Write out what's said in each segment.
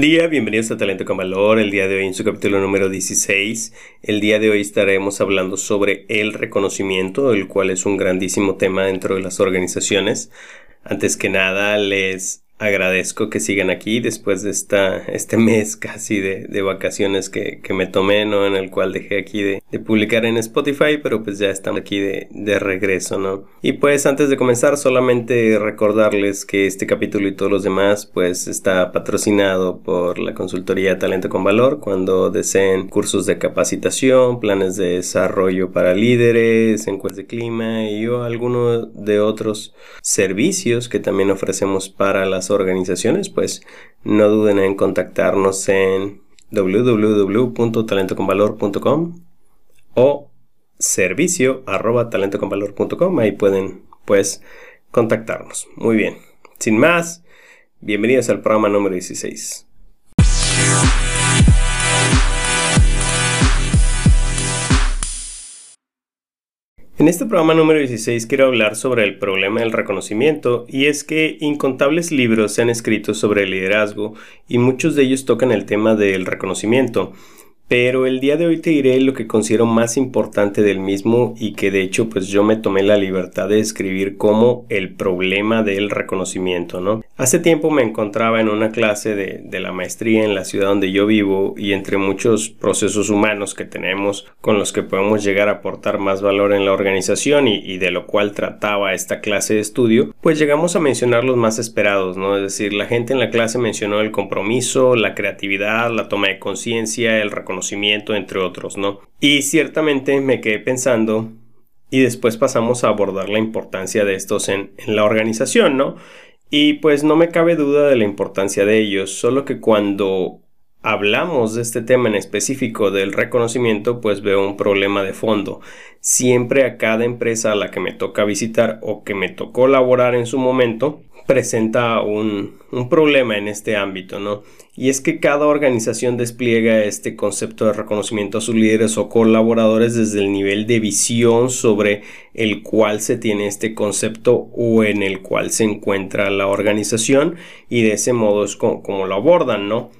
Buen día, bienvenidos a Talento con Valor, el día de hoy en su capítulo número 16. El día de hoy estaremos hablando sobre el reconocimiento, el cual es un grandísimo tema dentro de las organizaciones. Antes que nada, les agradezco que sigan aquí después de esta, este mes casi de, de vacaciones que, que, me tomé, ¿no? En el cual dejé aquí de, publicar en Spotify, pero pues ya estamos aquí de, de regreso, ¿no? Y pues antes de comenzar, solamente recordarles que este capítulo y todos los demás, pues está patrocinado por la consultoría Talento con Valor. Cuando deseen cursos de capacitación, planes de desarrollo para líderes, encuestas de clima y o alguno de otros servicios que también ofrecemos para las organizaciones, pues no duden en contactarnos en www.talentoconvalor.com o servicio arroba. Ahí pueden pues contactarnos. Muy bien. Sin más, bienvenidos al programa número 16. En este programa número 16 quiero hablar sobre el problema del reconocimiento y es que incontables libros se han escrito sobre el liderazgo y muchos de ellos tocan el tema del reconocimiento. Pero el día de hoy te diré lo que considero más importante del mismo y que de hecho pues yo me tomé la libertad de escribir como el problema del reconocimiento, ¿no? Hace tiempo me encontraba en una clase de, de la maestría en la ciudad donde yo vivo y entre muchos procesos humanos que tenemos con los que podemos llegar a aportar más valor en la organización y, de lo cual trataba esta clase de estudio, pues llegamos a mencionar los más esperados, ¿no? Es decir, la gente en la clase mencionó el compromiso, la creatividad, la toma de conciencia, el reconocimiento entre otros, ¿no? Y ciertamente me quedé pensando y después pasamos a abordar la importancia de estos en, en la organización, ¿no? Y pues no me cabe duda de la importancia de ellos, solo que cuando hablamos de este tema en específico del reconocimiento, pues veo un problema de fondo. Siempre a cada empresa a la que me toca visitar o que me tocó laborar en su momento, presenta un, un, problema en este ámbito, ¿no? Y es que cada organización despliega este concepto de reconocimiento a sus líderes o colaboradores desde el nivel de visión sobre el cual se tiene este concepto o en el cual se encuentra la organización y de ese modo es como, lo abordan, ¿no?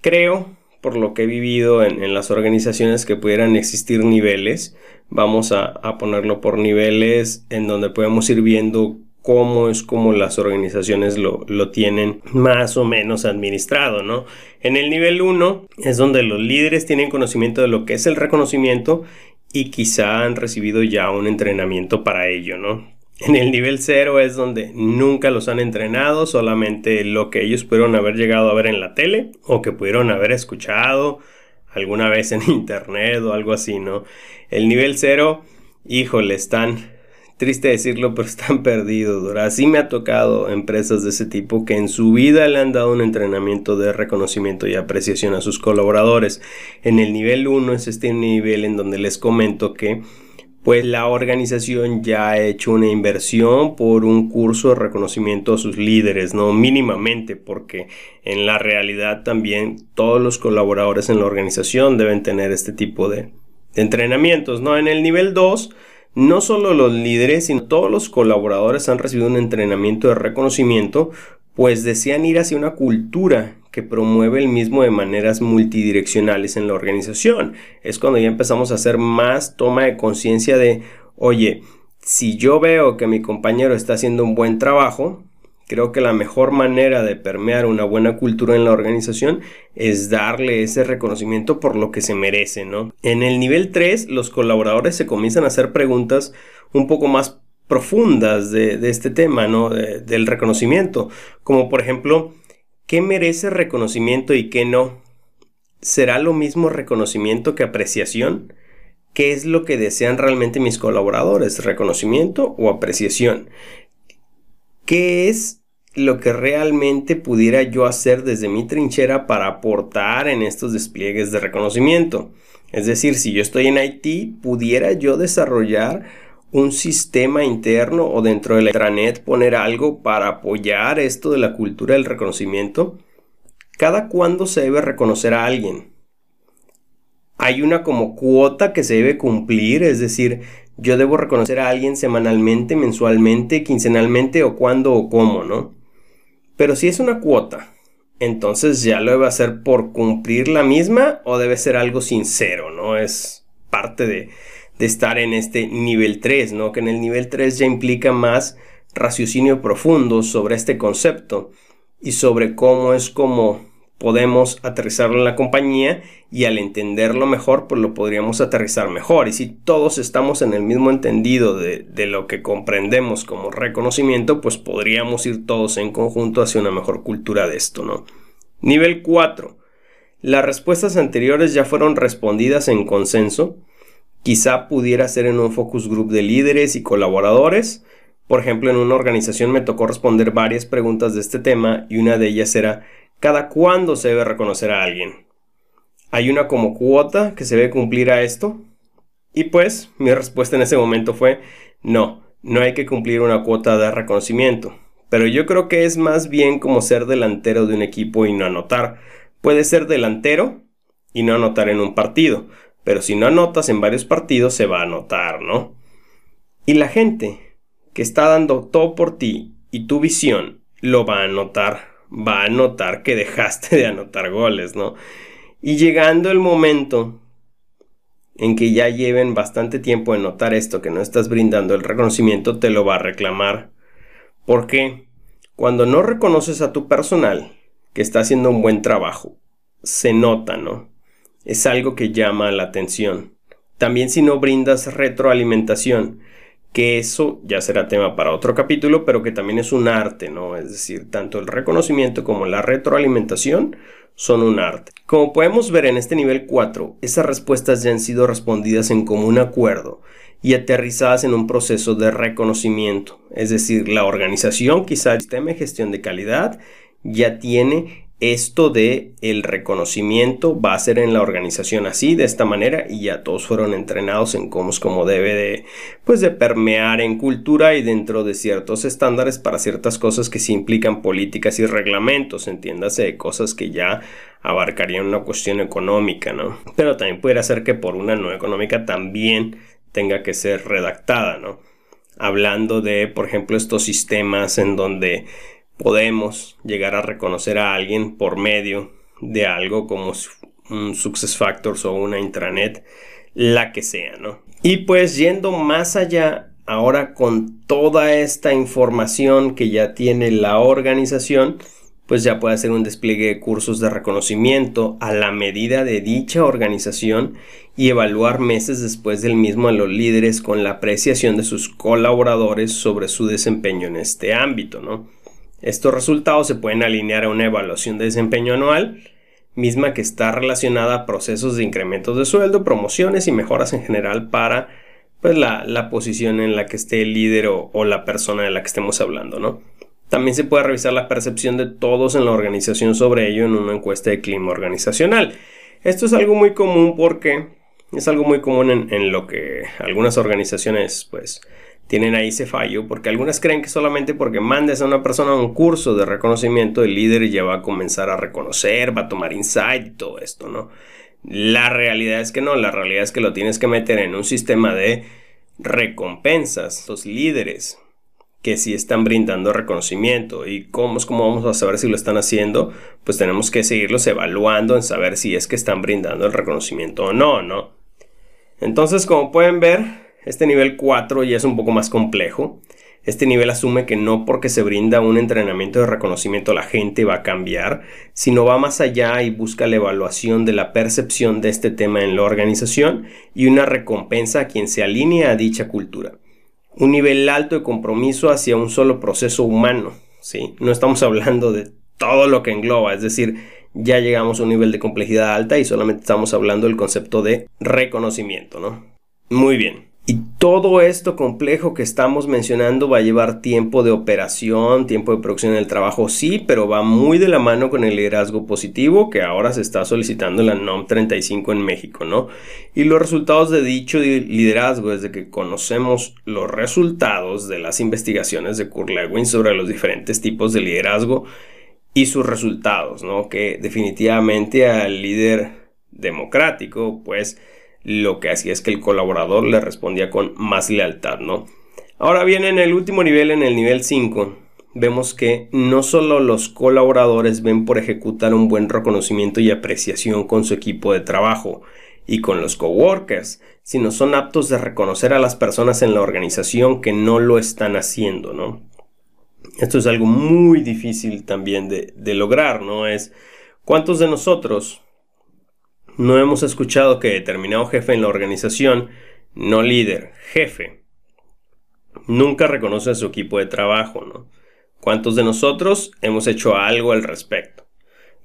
Creo, por lo que he vivido en, en las organizaciones, que pudieran existir niveles. Vamos a, a ponerlo por niveles en donde podemos ir viendo cómo es como las organizaciones lo, lo, tienen más o menos administrado, ¿no? En el nivel 1 es donde los líderes tienen conocimiento de lo que es el reconocimiento y quizá han recibido ya un entrenamiento para ello, ¿no? En el nivel 0 es donde nunca los han entrenado, solamente lo que ellos pudieron haber llegado a ver en la tele o que pudieron haber escuchado alguna vez en internet o algo así, ¿no? El nivel 0, híjole, están triste decirlo, pero están perdidos. Así me ha tocado empresas de ese tipo que en su vida le han dado un entrenamiento de reconocimiento y apreciación a sus colaboradores. En el nivel 1 es este nivel en donde les comento que pues la organización ya ha hecho una inversión por un curso de reconocimiento a sus líderes, no mínimamente, porque en la realidad también todos los colaboradores en la organización deben tener este tipo de, de entrenamientos, ¿no? En el nivel 2 no solo los líderes, sino todos los colaboradores han recibido un entrenamiento de reconocimiento, pues desean ir hacia una cultura que promueve el mismo de maneras multidireccionales en la organización. Es cuando ya empezamos a hacer más toma de conciencia de, oye, si yo veo que mi compañero está haciendo un buen trabajo, Creo que la mejor manera de permear una buena cultura en la organización es darle ese reconocimiento por lo que se merece, ¿no? En el nivel 3, los colaboradores se comienzan a hacer preguntas un poco más profundas de, de este tema, ¿no? del reconocimiento. Como por ejemplo, ¿qué merece reconocimiento y qué no? ¿Será lo mismo reconocimiento que apreciación? ¿Qué es lo que desean realmente mis colaboradores? ¿Reconocimiento o apreciación? ¿Qué es lo que realmente pudiera yo hacer desde mi trinchera para aportar en estos despliegues de reconocimiento. Es decir, si yo estoy en IT, pudiera yo desarrollar un sistema interno o dentro de la intranet poner algo para apoyar esto de la cultura del reconocimiento. ¿Cada cuándo se debe reconocer a alguien? Hay una como cuota que se debe cumplir, es decir, yo debo reconocer a alguien semanalmente, mensualmente, quincenalmente o cuándo o cómo, ¿no? Pero si es una cuota entonces ya lo debe hacer por cumplir la misma o debe ser algo sincero, ¿no? Es parte de, de estar en este nivel 3, ¿no? Que en el nivel 3 ya implica más raciocinio profundo sobre este concepto y sobre cómo es como podemos aterrizarlo en la compañía y al entenderlo mejor, pues lo podríamos aterrizar mejor. Y si todos estamos en el mismo entendido de, de, lo que comprendemos como reconocimiento, pues podríamos ir todos en conjunto hacia una mejor cultura de esto, ¿no? Nivel 4. Las respuestas anteriores ya fueron respondidas en consenso. Quizá pudiera ser en un focus group de líderes y colaboradores. Por ejemplo, en una organización me tocó responder varias preguntas de este tema y una de ellas era ¿Cada cuándo se debe reconocer a alguien? ¿Hay una como cuota que se debe cumplir a esto? Y pues mi respuesta en ese momento fue no, no hay que cumplir una cuota de reconocimiento. Pero yo creo que es más bien como ser delantero de un equipo y no anotar. Puede ser delantero y no anotar en un partido, pero si no anotas en varios partidos se va a anotar, ¿no? Y la gente que está dando todo por ti y tu visión lo va a anotar va a notar que dejaste de anotar goles, ¿no? Y llegando el momento en que ya lleven bastante tiempo en notar esto, que no estás brindando el reconocimiento, te lo va a reclamar. Porque cuando no reconoces a tu personal que está haciendo un buen trabajo, se nota, ¿no? Es algo que llama la atención. También si no brindas retroalimentación, que eso ya será tema para otro capítulo, pero que también es un arte, ¿no? Es decir, tanto el reconocimiento como la retroalimentación son un arte. Como podemos ver en este nivel 4, esas respuestas ya han sido respondidas en común acuerdo y aterrizadas en un proceso de reconocimiento. Es decir, la organización, quizá el sistema de gestión de calidad, ya tiene esto de el reconocimiento va a ser en la organización así, de esta manera, y ya todos fueron entrenados en cómo es como debe de, pues de permear en cultura y dentro de ciertos estándares para ciertas cosas que sí implican políticas y reglamentos, entiéndase, de cosas que ya abarcarían una cuestión económica, ¿no? Pero también pudiera ser que por una no económica también tenga que ser redactada, ¿no? Hablando de, por ejemplo, estos sistemas en donde podemos llegar a reconocer a alguien por medio de algo como un Success Factors o una intranet, la que sea, ¿no? Y pues yendo más allá, ahora con toda esta información que ya tiene la organización, pues ya puede hacer un despliegue de cursos de reconocimiento a la medida de dicha organización y evaluar meses después del mismo a los líderes con la apreciación de sus colaboradores sobre su desempeño en este ámbito, ¿no? Estos resultados se pueden alinear a una evaluación de desempeño anual, misma que está relacionada a procesos de incrementos de sueldo, promociones y mejoras en general para pues, la, posición en la que esté el líder o, o, la persona de la que estemos hablando, ¿no? También se puede revisar la percepción de todos en la organización sobre ello en una encuesta de clima organizacional. Esto es algo muy común porque es algo muy común en, en lo que algunas organizaciones pues tienen ahí ese fallo, porque algunas creen que solamente porque mandes a una persona a un curso de reconocimiento, el líder ya va a comenzar a reconocer, va a tomar insight y todo esto, ¿no? La realidad es que no, la realidad es que lo tienes que meter en un sistema de recompensas, los líderes que sí están brindando reconocimiento y cómo es cómo vamos a saber si lo están haciendo, pues tenemos que seguirlos evaluando en saber si es que están brindando el reconocimiento o no, ¿no? Entonces, como pueden ver, este nivel 4 ya es un poco más complejo. Este nivel asume que no porque se brinda un entrenamiento de reconocimiento la gente va a cambiar, sino va más allá y busca la evaluación de la percepción de este tema en la organización y una recompensa a quien se alinea a dicha cultura. Un nivel alto de compromiso hacia un solo proceso humano, ¿sí? No estamos hablando de todo lo que engloba, es decir, ya llegamos a un nivel de complejidad alta y solamente estamos hablando del concepto de reconocimiento, ¿no? Muy bien. Y todo esto complejo que estamos mencionando va a llevar tiempo de operación, tiempo de producción del trabajo, sí, pero va muy de la mano con el liderazgo positivo que ahora se está solicitando en la NOM 35 en México, ¿no? Y los resultados de dicho liderazgo, desde que conocemos los resultados de las investigaciones de Kurt Lewin sobre los diferentes tipos de liderazgo y sus resultados, ¿no? Que definitivamente al líder democrático, pues, lo que hacía es que el colaborador le respondía con más lealtad, ¿no? Ahora bien, en el último nivel, en el nivel 5, vemos que no solo los colaboradores ven por ejecutar un buen reconocimiento y apreciación con su equipo de trabajo y con los coworkers, sino son aptos de reconocer a las personas en la organización que no lo están haciendo, ¿no? Esto es algo muy difícil también de, de lograr, ¿no? Es cuántos de nosotros no hemos escuchado que determinado jefe en la organización, no líder, jefe, nunca reconoce a su equipo de trabajo, ¿no? ¿Cuántos de nosotros hemos hecho algo al respecto?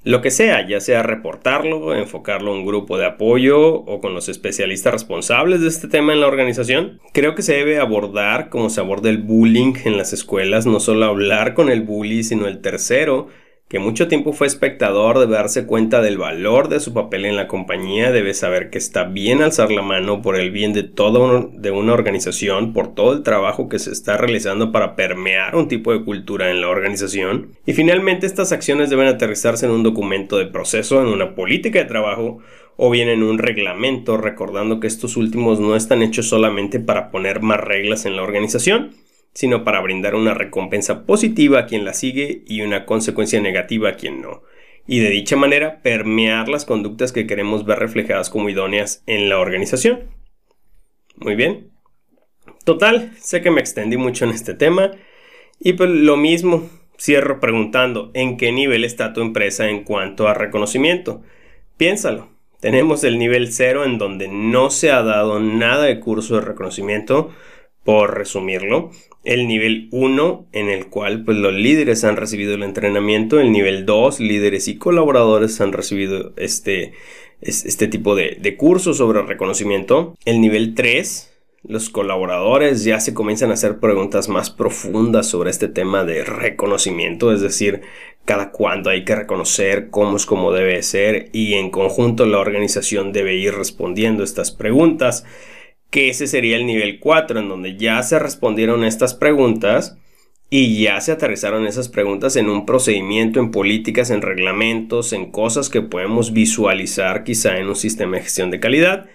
Lo que sea, ya sea reportarlo, enfocarlo en un grupo de apoyo o con los especialistas responsables de este tema en la organización. Creo que se debe abordar como se aborda el bullying en las escuelas, no solo hablar con el bully, sino el tercero que mucho tiempo fue espectador debe darse cuenta del valor de su papel en la compañía, debe saber que está bien alzar la mano por el bien de toda de una organización, por todo el trabajo que se está realizando para permear un tipo de cultura en la organización. Y finalmente estas acciones deben aterrizarse en un documento de proceso, en una política de trabajo o bien en un reglamento, recordando que estos últimos no están hechos solamente para poner más reglas en la organización, sino para brindar una recompensa positiva a quien la sigue y una consecuencia negativa a quien no, y de dicha manera permear las conductas que queremos ver reflejadas como idóneas en la organización. Muy bien. Total, sé que me extendí mucho en este tema y pues lo mismo, cierro preguntando en qué nivel está tu empresa en cuanto a reconocimiento. Piénsalo. Tenemos el nivel cero en donde no se ha dado nada de curso de reconocimiento, por resumirlo, el nivel 1 en el cual pues, los líderes han recibido el entrenamiento, el nivel 2 líderes y colaboradores han recibido este, este tipo de, de cursos sobre reconocimiento, el nivel 3 los colaboradores ya se comienzan a hacer preguntas más profundas sobre este tema de reconocimiento, es decir, cada cuándo hay que reconocer, cómo es como debe ser y en conjunto la organización debe ir respondiendo estas preguntas que ese sería el nivel 4, en donde ya se respondieron estas preguntas y ya se aterrizaron esas preguntas en un procedimiento, en políticas, en reglamentos, en cosas que podemos visualizar quizá en un sistema de gestión de calidad.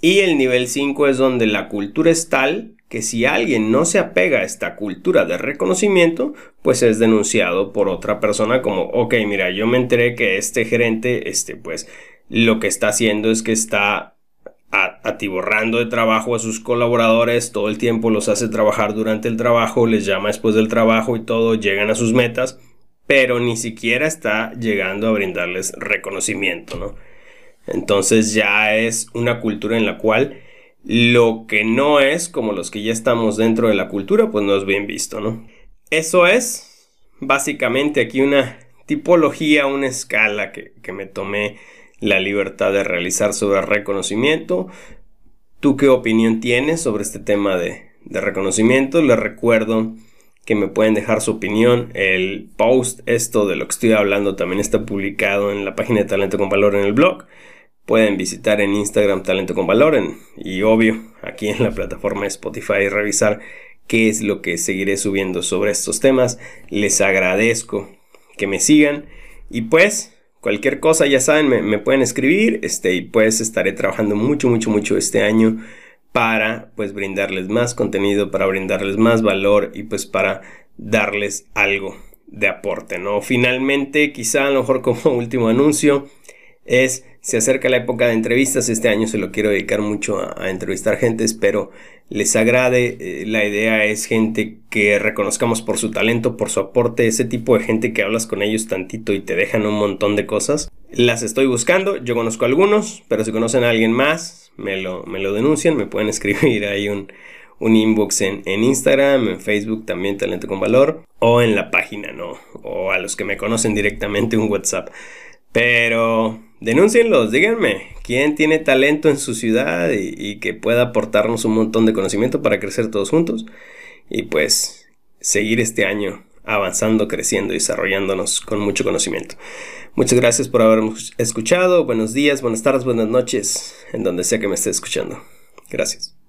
Y el nivel 5 es donde la cultura es tal que si alguien no se apega a esta cultura de reconocimiento, pues es denunciado por otra persona como, ok, mira, yo me enteré que este gerente, este, pues, lo que está haciendo es que está atiborrando de trabajo a sus colaboradores, todo el tiempo los hace trabajar durante el trabajo, les llama después del trabajo y todo, llegan a sus metas, pero ni siquiera está llegando a brindarles reconocimiento, ¿no? Entonces ya es una cultura en la cual lo que no es como los que ya estamos dentro de la cultura, pues no es bien visto, ¿no? Eso es básicamente aquí una tipología, una escala que, que me tomé la libertad de realizar sobre reconocimiento. ¿Tú qué opinión tienes sobre este tema de, reconocimiento? Les recuerdo que me pueden dejar su opinión. El post, esto de lo que estoy hablando, también está publicado en la página de Talento con Valor en el blog. Pueden visitar en Instagram Talento con Valor y obvio aquí en la plataforma Spotify revisar qué es lo que seguiré subiendo sobre estos temas. Les agradezco que me sigan y pues Cualquier cosa, ya saben, me, pueden escribir, este, y pues estaré trabajando mucho, mucho, mucho este año para pues brindarles más contenido, para brindarles más valor y pues para darles algo de aporte, ¿no? Finalmente, quizá a lo mejor como último anuncio, es se acerca la época de entrevistas. Este año se lo quiero dedicar mucho a, entrevistar gente. Espero les agrade. Eh, la idea es gente que reconozcamos por su talento, por su aporte. Ese tipo de gente que hablas con ellos tantito y te dejan un montón de cosas. Las estoy buscando. Yo conozco algunos, pero si conocen a alguien más, me lo, me lo denuncian. Me pueden escribir ahí un, un inbox en, en, Instagram, en Facebook también Talento con Valor, o en la página, ¿no? O a los que me conocen directamente un WhatsApp. Pero denúncienlos, díganme quién tiene talento en su ciudad y, que pueda aportarnos un montón de conocimiento para crecer todos juntos y pues seguir este año avanzando, creciendo y desarrollándonos con mucho conocimiento. Muchas gracias por habernos escuchado. Buenos días, buenas tardes, buenas noches, en donde sea que me esté escuchando. Gracias.